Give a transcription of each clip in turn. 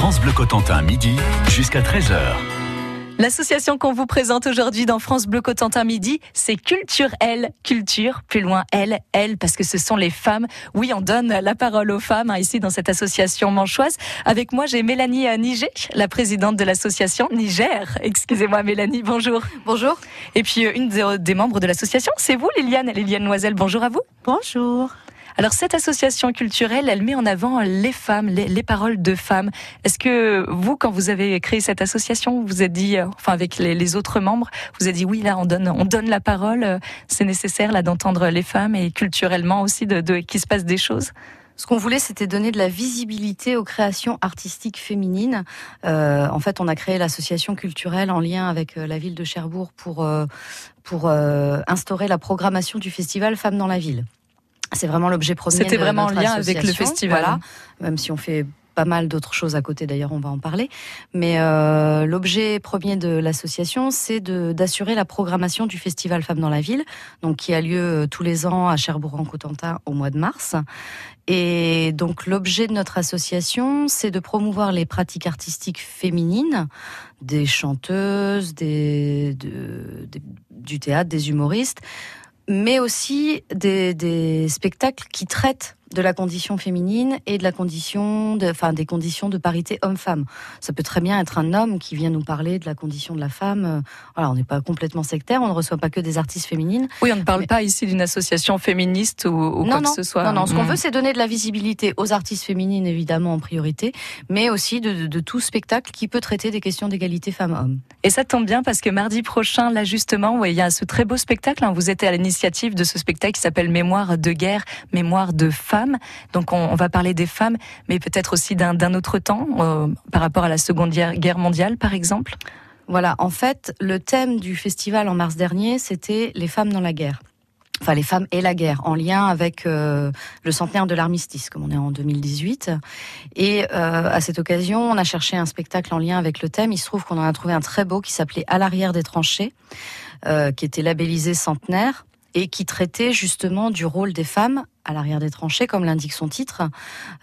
France Bleu Cotentin, midi jusqu'à 13h. L'association qu'on vous présente aujourd'hui dans France Bleu Cotentin Midi, c'est Culture L. Culture, plus loin L, L, parce que ce sont les femmes. Oui, on donne la parole aux femmes hein, ici dans cette association manchoise. Avec moi, j'ai Mélanie euh, Niger, la présidente de l'association Niger. Excusez-moi Mélanie, bonjour. Bonjour. Et puis euh, une des, des membres de l'association, c'est vous Liliane, Liliane Noiselle. Bonjour à vous. Bonjour. Alors cette association culturelle, elle met en avant les femmes, les, paroles de femmes. Est-ce que vous, quand vous avez créé cette association, vous êtes dit, euh, enfin avec les, autres membres, vous avez dit oui là, on donne, on donne la parole, euh, c'est nécessaire là d'entendre les femmes et culturellement aussi de, de qu'il se passe des choses? Ce qu'on voulait, c'était donner de la visibilité aux créations artistiques féminines. Euh, en fait, on a créé l'association culturelle en lien avec euh, la ville de Cherbourg pour pour instaurer la programmation du festival Femmes dans la ville. C'est vraiment l'objet premier. C'était vraiment en lien avec le festival. Voilà, même si on fait pas mal d'autres choses à côté, d'ailleurs on va en parler. Mais euh, l'objet premier de l'association, c'est d'assurer la programmation du festival Femmes dans la ville, donc qui a lieu euh, tous les ans à Cherbourg-en-Cotentin au mois de mars. Et donc l'objet de notre association, c'est de promouvoir les pratiques artistiques féminines, des chanteuses, des, du théâtre, des humoristes, mais aussi des, spectacles qui traitent de la condition féminine et de la condition, de, enfin des conditions de parité homme-femme. Ça peut très bien être un homme qui vient nous parler de la condition de la femme. Euh, voilà, on n'est pas complètement sectaire, on ne reçoit pas que des artistes féminines. Oui, on ne parle pas ici d'une association féministe ou, ou quoi que ce soit. Non, non. Ce qu'on mm. veut, c'est donner de la visibilité aux artistes féminines évidemment en priorité, mais aussi de, de, tout spectacle qui peut traiter des questions d'égalité femmes-hommes. Et ça tombe bien parce que mardi prochain, là justement, il y a ce très beau spectacle. Hein, vous êtes à l'initiative de ce spectacle qui s'appelle Mémoire de guerre, Mémoire de donc on, va parler des femmes, mais peut-être aussi d'un autre temps, euh, par rapport à la Seconde Guerre mondiale, par exemple. Voilà, en fait, le thème du festival en mars dernier, c'était les femmes dans la guerre. Enfin, les femmes et la guerre, en lien avec euh, le centenaire de l'armistice, comme on est en 2018. Et euh, à cette occasion, on a cherché un spectacle en lien avec le thème. Il se trouve qu'on en a trouvé un très beau qui s'appelait À l'arrière des tranchées, qui était labellisé centenaire et qui traitait justement du rôle des femmes à l'arrière des tranchées, comme l'indique son titre.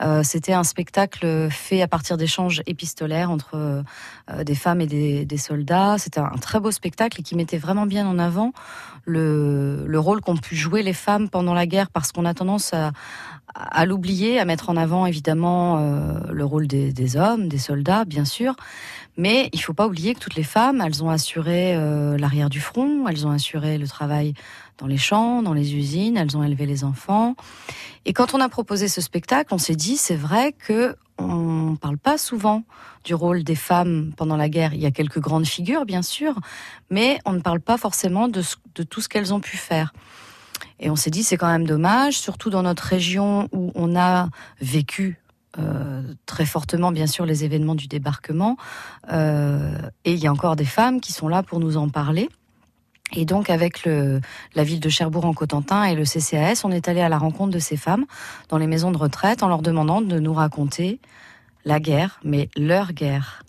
Euh, C'était un spectacle fait à partir d'échanges épistolaires entre euh, des femmes et des, soldats. C'était un, très beau spectacle et qui mettait vraiment bien en avant le rôle qu'ont pu jouer les femmes pendant la guerre, parce qu'on a tendance à, à l'oublier, à mettre en avant évidemment euh, le rôle des, hommes, des soldats, bien sûr. Mais il faut pas oublier que toutes les femmes, elles ont assuré euh, l'arrière du front, elles ont assuré le travail dans les champs, dans les usines, elles ont élevé les enfants. Et quand on a proposé ce spectacle, on s'est dit, c'est vrai que on parle pas souvent du rôle des femmes pendant la guerre. Il y a quelques grandes figures, bien sûr, mais on ne parle pas forcément de tout ce qu'elles ont pu faire. Et on s'est dit, c'est quand même dommage, surtout dans notre région où on a vécu euh, très fortement, bien sûr, les événements du débarquement. Euh, et il y a encore des femmes qui sont là pour nous en parler. Et donc, avec la ville de Cherbourg-en-Cotentin et le CCAS, on est allé à la rencontre de ces femmes dans les maisons de retraite en leur demandant de nous raconter la guerre, mais leur guerre.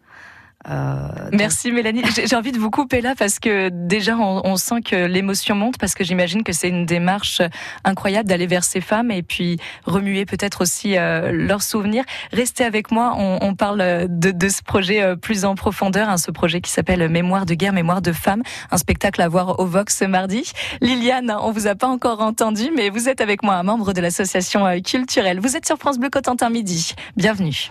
Euh, Merci Mélanie. J'ai envie de vous couper là parce que déjà on, sent que l'émotion monte parce que j'imagine que c'est une démarche incroyable d'aller vers ces femmes et puis remuer peut-être aussi euh, leurs souvenirs. Restez avec moi, on, parle de, ce projet euh, plus en profondeur, hein, ce projet qui s'appelle Mémoire de guerre, Mémoire de femmes, un spectacle à voir au Vox ce mardi. Liliane, on vous a pas encore entendu, mais vous êtes avec moi, un membre de l'association culturelle. Vous êtes sur France Bleu Cotentin midi. Bienvenue.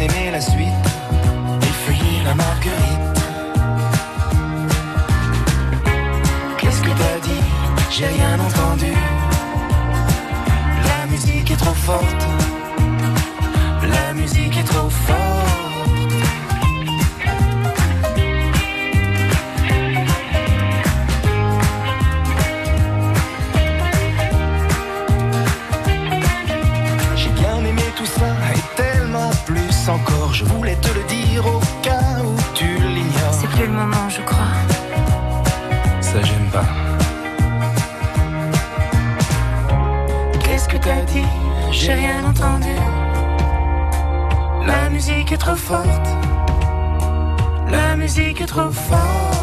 Aimé la suite, effeuiller la marguerite. Qu'est-ce que t'as dit? J'ai rien entendu. La musique est trop forte. J'ai rien entendu. La musique est trop forte. La musique est trop forte.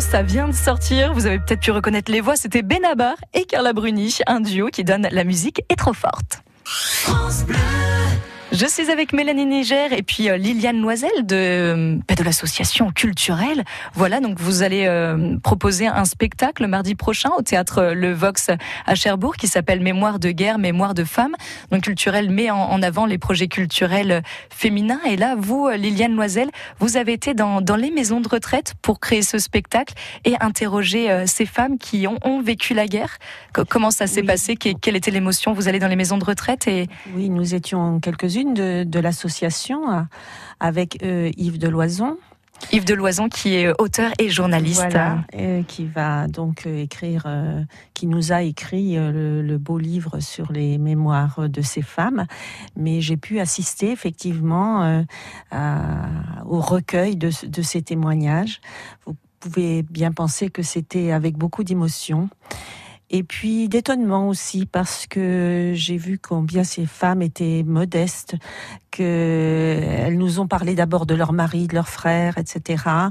Ça vient de sortir. Vous avez peut-être pu reconnaître les voix. C'était Benabar et Carla Bruni, un duo qui donne la musique est trop forte. Je suis avec Mélanie Niger et puis euh, Liliane Loisel de, euh, de l'association culturelle. Voilà, donc vous allez euh, proposer un spectacle mardi prochain au théâtre Le Vox à Cherbourg qui s'appelle Mémoire de guerre, mémoire de femmes. Donc culturel met en, en avant les projets culturels féminins. Et là, vous, Liliane Loisel, vous avez été dans, dans les maisons de retraite pour créer ce spectacle et interroger euh, ces femmes qui ont, ont vécu la guerre. Co- Comment ça s'est Oui. passé? Que- Quelle était l'émotion? Vous allez dans les maisons de retraite et Oui, nous étions quelques-unes de, de l'association euh, avec euh, Yves Deloison, Yves Deloison qui est auteur et journaliste. voilà, euh, qui va donc euh, écrire, euh, qui nous a écrit euh, le, le beau livre sur les mémoires de ces femmes. Mais j'ai pu assister effectivement euh, à- au recueil de ces témoignages. Vous pouvez bien penser que c'était avec beaucoup d'émotion. Et puis d'étonnement aussi parce que j'ai vu combien ces femmes étaient modestes, que elles nous ont parlé d'abord de leur mari, de leurs frères, etc. Euh,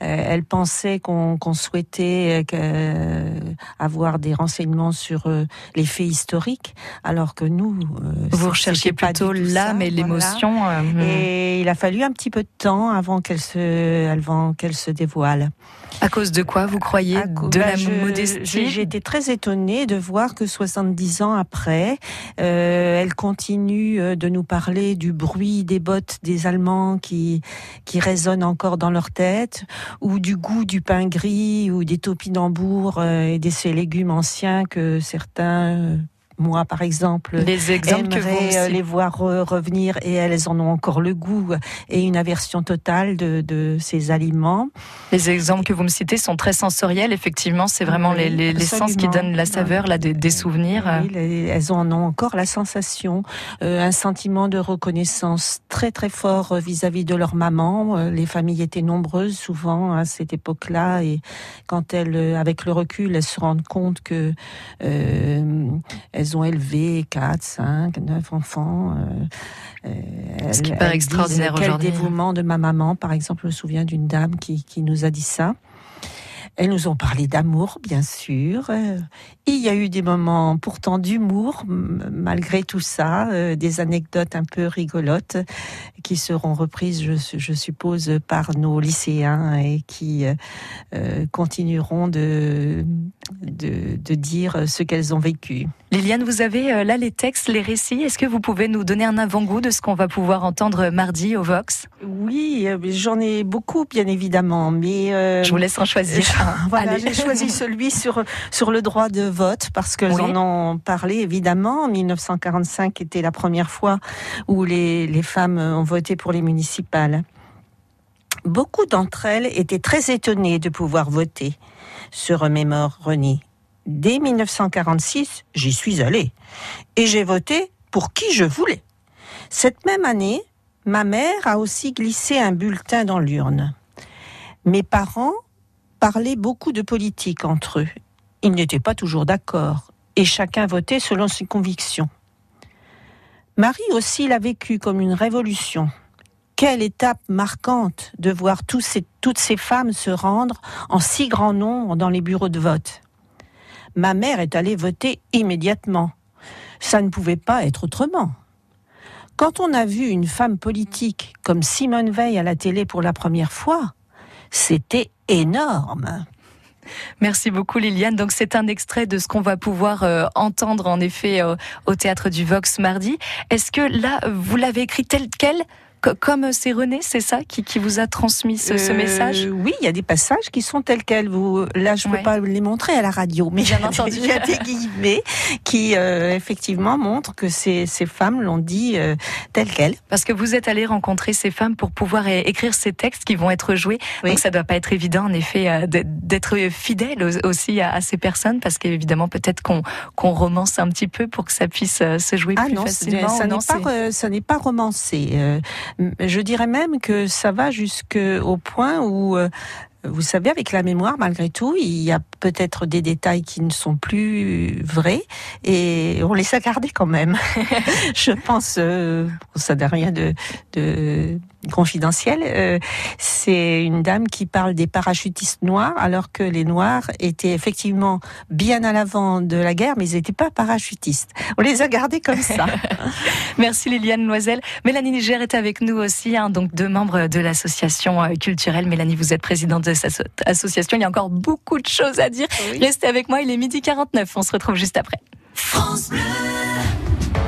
elles pensaient qu'on souhaitait euh, avoir des renseignements sur euh, les faits historiques, alors que nous, euh, Vous recherchiez plutôt l'âme et voilà. l'émotion. euh, hmm. Et il a fallu un petit peu de temps avant qu'elle se, avant qu'elle se dévoile. À cause de quoi vous croyez À De bah, la je- modestie j'ai- été très étonnée de voir que 70 ans après, euh, elle continue euh, de nous parler du bruit des bottes des Allemands qui, qui résonnent encore dans leur tête, ou du goût du pain gris, ou des topinambours euh, et de ces légumes anciens que certains, euh, moi par exemple, Les exemples que vous aimerais euh, les voir re- revenir et elles en ont encore le goût et une aversion totale de, de ces aliments. Les exemples que vous me citez sont très sensoriels. Effectivement, c'est vraiment Oui, les, les, sens qui donnent la saveur là, des, des souvenirs. Oui, les- elles en ont encore la sensation, euh, un sentiment de reconnaissance très très fort euh, vis-à-vis de leur maman. Les familles étaient nombreuses souvent à cette époque-là et quand elles, avec le recul, elles se rendent compte que euh, elles ont élevé 4, 5, 9 enfants. euh, euh, Ce qui elles- paraît elles disent, extraordinaire Quel aujourd'hui. dévouement de ma maman, par exemple. Je me souviens d'une dame qui, qui nous a dit ça. Elles nous ont parlé d'amour, bien sûr. Euh, Il y a eu des moments pourtant d'humour, malgré tout ça, euh, des anecdotes un peu rigolotes qui seront reprises, je, su- je suppose, par nos lycéens et qui euh, euh, continueront de, de, de dire ce qu'elles ont vécu. Liliane, vous avez euh, là les textes, les récits. Est-ce que vous pouvez nous donner un avant-goût de ce qu'on va pouvoir entendre mardi au Vox? Oui, euh, j'en ai beaucoup, bien évidemment, mais euh, Je vous laisse en choisir. Voilà, j'ai choisi celui sur sur le droit de vote parce qu'elles Oui. en ont parlé évidemment. En 1945 était la première fois où les, les femmes ont voté pour les municipales. Beaucoup d'entre elles étaient très étonnées de pouvoir voter, se remémore René. Dès 1946, j'y suis allée et j'ai voté pour qui je voulais. Cette même année, ma mère a aussi glissé un bulletin dans l'urne. Mes parents parlaient beaucoup de politique entre eux. Ils n'étaient pas toujours d'accord et chacun votait selon ses convictions. Marie aussi l'a vécu comme une révolution. Quelle étape marquante de voir toutes ces femmes se rendre en si grand nombre dans les bureaux de vote. Ma mère est allée voter immédiatement. Ça ne pouvait pas être autrement. Quand on a vu une femme politique comme Simone Veil à la télé pour la première fois, c'était énorme. Merci beaucoup Liliane. Donc c'est un extrait de ce qu'on va pouvoir euh, entendre en effet euh, au théâtre du Vox mardi. Est-ce que là vous l'avez écrit tel quel comme c'est René, c'est ça qui, qui vous a transmis ce, ce Euh, message? Oui, il y a des passages qui sont tels quels. Vous, là, je ne peux Ouais. pas les montrer à la radio, mais Bien entendu. il y a des guillemets qui euh, effectivement montrent que ces, ces femmes l'ont dit euh, tel quel. Parce que vous êtes allé rencontrer ces femmes pour pouvoir écrire ces textes qui vont être joués. Oui. Donc ça doit pas être évident en effet euh, d'être- fidèle au- aussi à, à ces personnes parce qu'évidemment peut-être qu'on qu'on romance un petit peu pour que ça puisse euh, se jouer Ah plus non, facilement. ça n'est pas, c'est- ça n'est pas romancé. Je dirais même que ça va jusqu'au point où, euh, vous savez, avec la mémoire, malgré tout, il y a peut-être des détails qui ne sont plus vrais et on les a gardés quand même. je pense, euh, ça n'a rien de, de confidentiel. Euh, c'est une dame qui parle des parachutistes noirs, alors que les noirs étaient effectivement bien à l'avant de la guerre, mais ils n'étaient pas parachutistes. On les a gardés comme ça. Merci Liliane Loisel. Mélanie Niger est avec nous aussi, hein, donc deux membres de l'association euh, culturelle. Mélanie, vous êtes présidente de cette association. Il y a encore beaucoup de choses à dire. Restez avec moi, il est midi 49. On se retrouve juste après.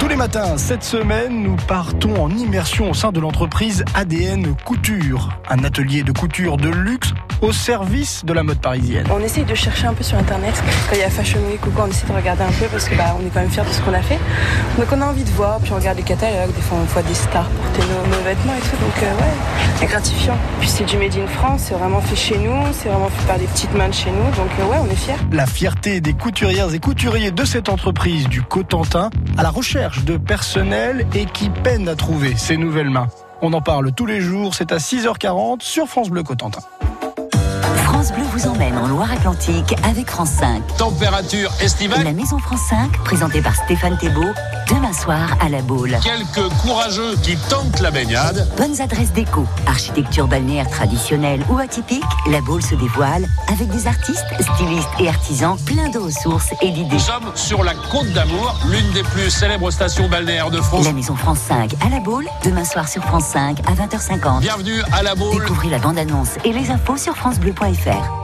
Tous les matins, cette semaine, nous partons en immersion au sein de l'entreprise ADN Couture, un atelier de couture de luxe au service de la mode parisienne. On essaye de chercher un peu sur internet. Quand il y a Fashion Week ou quoi, on essaie de regarder un peu parce que bah, on est quand même fiers de ce qu'on a fait. Donc on a envie de voir, puis on regarde les catalogues. Des fois on voit des stars porter nos, nos vêtements et tout. Donc euh, ouais, c'est gratifiant. Puis c'est du Made in France, c'est vraiment fait chez nous, c'est vraiment fait par des petites mains de chez nous. Donc euh, ouais, on est fiers. La fierté des couturières et couturiers de cette entreprise du Cotentin à la recherche de personnel et qui peine à trouver ces nouvelles mains. On en parle tous les jours, c'est à 6h40 sur France Bleu Cotentin. France Bleu vous emmène en Loire-Atlantique avec France 5. Température estivale, La Maison France 5, présentée par Stéphane Thébault, demain soir à la Baule. quelques courageux qui tentent la baignade. Bonnes adresses déco, architecture balnéaire traditionnelle ou atypique, la Baule se dévoile avec des artistes, stylistes et artisans pleins de ressources et d'idées. Nous sommes sur la Côte d'Amour, l'une des plus célèbres stations balnéaires de France. La Maison France 5 à la Baule, demain soir sur France 5 à 20h50. Bienvenue à la Baule. Découvrez la bande-annonce et les infos sur francebleu.fr.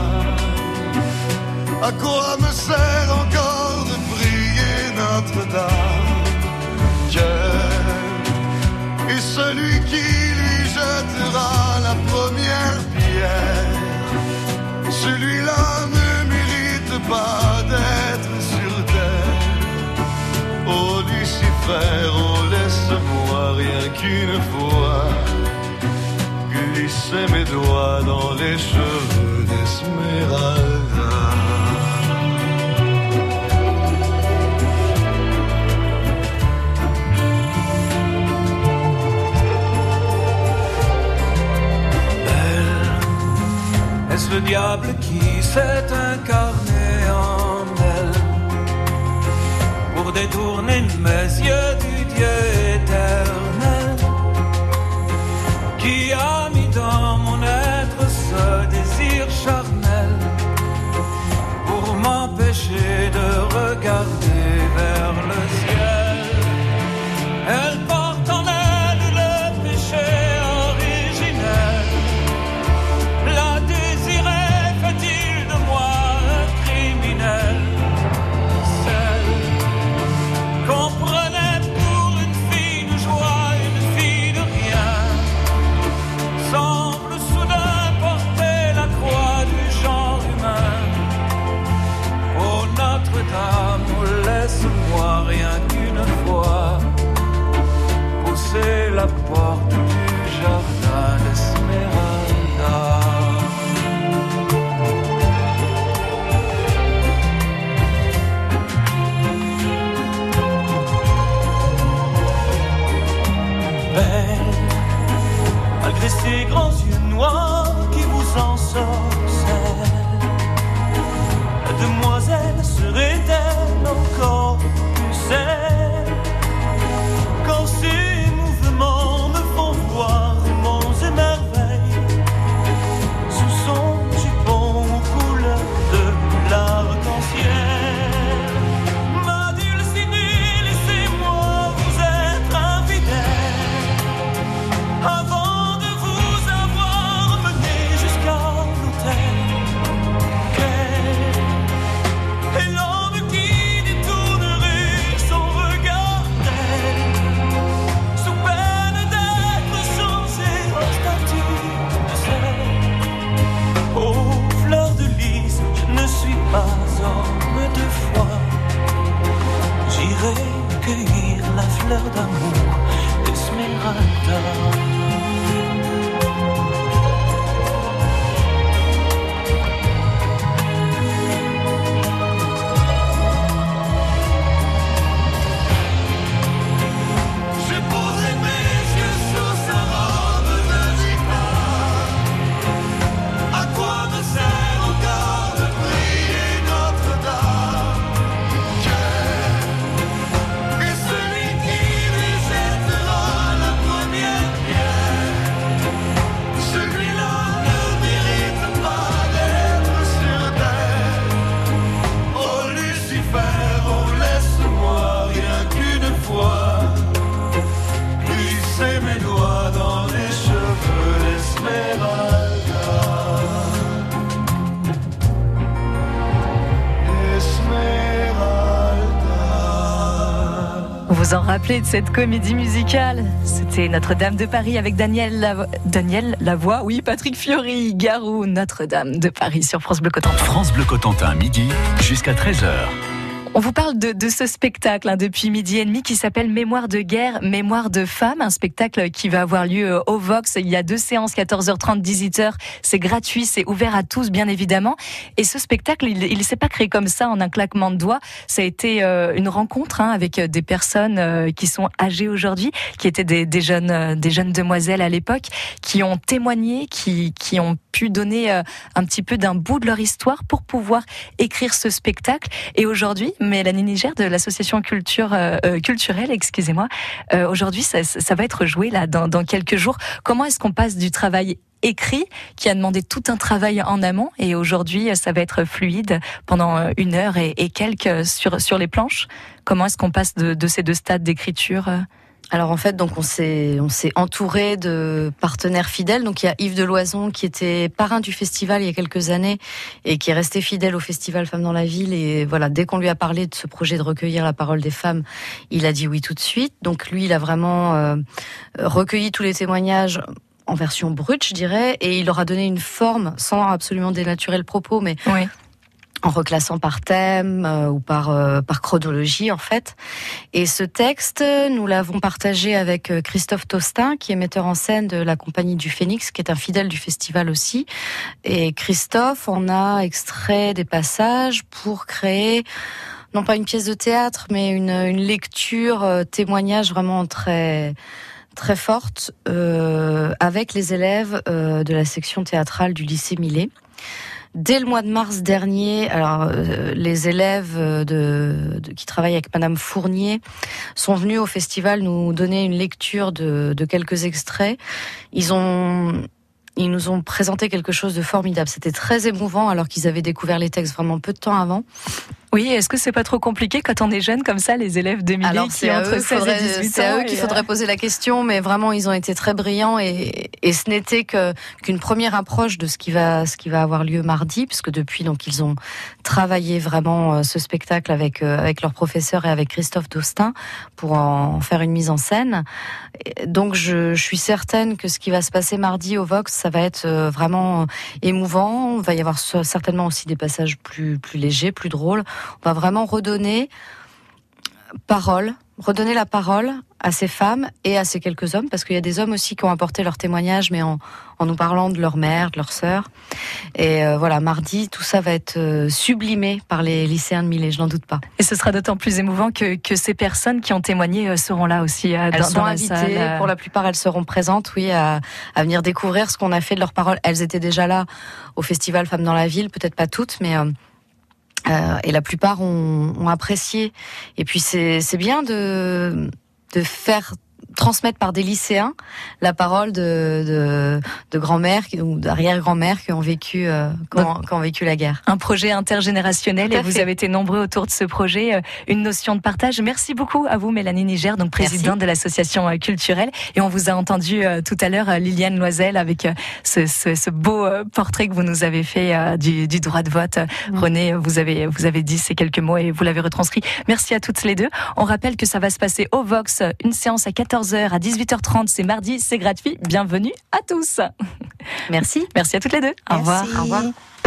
À quoi me sert encore de prier Notre-Dame? Cœur est celui qui lui jettera la première pierre. Celui-là ne mérite pas d'être sur terre. Oh Lucifer, oh laisse-moi rien qu'une fois glisser mes doigts dans les cheveux d'Esmeralda. Est-ce le diable qui s'est incarné en elle? Pour détourner mes yeux Vous en rappelez de cette comédie musicale C'était Notre-Dame de Paris avec Daniel, Daniel Lavoie, oui, Patrick Fiori, Garou, Notre-Dame de Paris sur France Bleu Cotentin. France Bleu Cotentin, midi jusqu'à 13h. On vous parle de, de ce spectacle hein, depuis midi et demi qui s'appelle Mémoire de guerre, Mémoire de femme, un spectacle qui va avoir lieu euh, au Vox. Il y a deux séances, 14h30, 18h. C'est gratuit, c'est ouvert à tous, bien évidemment. Et ce spectacle, il, il s'est pas créé comme ça en un claquement de doigts. Ça a été euh, une rencontre hein, avec euh, des personnes euh, qui sont âgées aujourd'hui, qui étaient des, des jeunes, euh, des jeunes demoiselles à l'époque, qui ont témoigné, qui, qui ont pu donner euh, un petit peu d'un bout de leur histoire pour pouvoir écrire ce spectacle. Et aujourd'hui, Mélanie Niger de l'association euh, euh, culturelle, excusez-moi, aujourd'hui ça, va être joué là dans, quelques jours. Comment est-ce qu'on passe du travail écrit qui a demandé tout un travail en amont et aujourd'hui ça va être fluide pendant une heure et, quelques sur sur les planches? Comment est-ce qu'on passe de, ces deux stades d'écriture Alors en fait, donc on s'est on s'est entouré de partenaires fidèles. Donc il y a Yves Deloison qui était parrain du festival il y a quelques années et qui est resté fidèle au festival Femmes dans la ville. Et voilà, dès qu'on lui a parlé de ce projet de recueillir la parole des femmes, il a dit oui tout de suite. Donc lui, il a vraiment euh, recueilli tous les témoignages en version brute, je dirais, et il leur a donné une forme sans absolument dénaturer le propos, mais Oui. En reclassant par thème euh, ou par euh, par chronologie en fait. Et ce texte, nous l'avons partagé avec euh, Christophe Tostin, qui est metteur en scène de la compagnie du Phénix, qui est un fidèle du festival aussi. Et Christophe en a extrait des passages pour créer non pas une pièce de théâtre, mais une, une lecture euh, témoignage vraiment très très forte euh, avec les élèves euh, de la section théâtrale du lycée Millet. Dès le mois de mars dernier, alors euh, les élèves euh, de, de- qui travaillent avec Madame Fournier sont venus au festival nous donner une lecture de, de quelques extraits. Ils ont ils nous ont présenté quelque chose de formidable. C'était très émouvant alors qu'ils avaient découvert les textes vraiment peu de temps avant. Oui, est-ce que c'est pas trop compliqué quand on est jeune comme ça, les élèves d'Émilie Alors qui c'est ont entre eux, 16 faudrait- et 18 c'est à ans eux qu'il faudrait euh, poser la question, mais vraiment ils ont été très brillants et, et ce n'était qu'une première approche de ce qui va ce qui va avoir lieu mardi, puisque depuis donc ils ont travaillé vraiment euh, ce spectacle avec euh, avec leur professeur et avec Christophe Dostin pour en faire une mise en scène. Donc je, je suis certaine que ce qui va se passer mardi au Vox, ça va être vraiment émouvant. Il va y avoir ce- certainement aussi des passages plus plus légers, plus drôles. On va vraiment redonner parole, redonner la parole à ces femmes et à ces quelques hommes, parce qu'il y a des hommes aussi qui ont apporté leur témoignage, mais en, en nous parlant de leur mère, de leur sœur. Et euh, voilà, mardi, tout ça va être euh, sublimé par les lycéens de Millet, je n'en doute pas. Et ce sera d'autant plus émouvant que, que ces personnes qui ont témoigné euh, seront là aussi Elles dans, sont dans la invitées, salle. pour la plupart, elles seront présentes, oui, à, à venir découvrir ce qu'on a fait de leurs paroles. Elles étaient déjà là au festival Femmes dans la ville, peut-être pas toutes, mais euh, et la plupart ont, ont apprécié. Et puis c'est c'est bien de de faire transmettre par des lycéens la parole de de, qui- ou d'arrière-grand-mères qui ont vécu euh, qui ont- qui ont vécu la guerre. Un projet intergénérationnel et vous avez été nombreux autour de ce projet, euh, une notion de partage. Merci beaucoup à vous Mélanie Niger, donc présidente de l'association euh, culturelle. Et on vous a entendu euh, tout à l'heure Liliane Loisel avec ce, ce- ce beau portrait que vous nous avez fait du, du droit de vote. René, vous avez vous avez dit ces quelques mots et vous l'avez retranscrit. Merci à toutes les deux. On rappelle que ça va se passer au Vox, une séance à 14h à 18h30, c'est mardi, c'est gratuit. Bienvenue à tous. Merci. Merci à toutes les deux. Au revoir. Au revoir.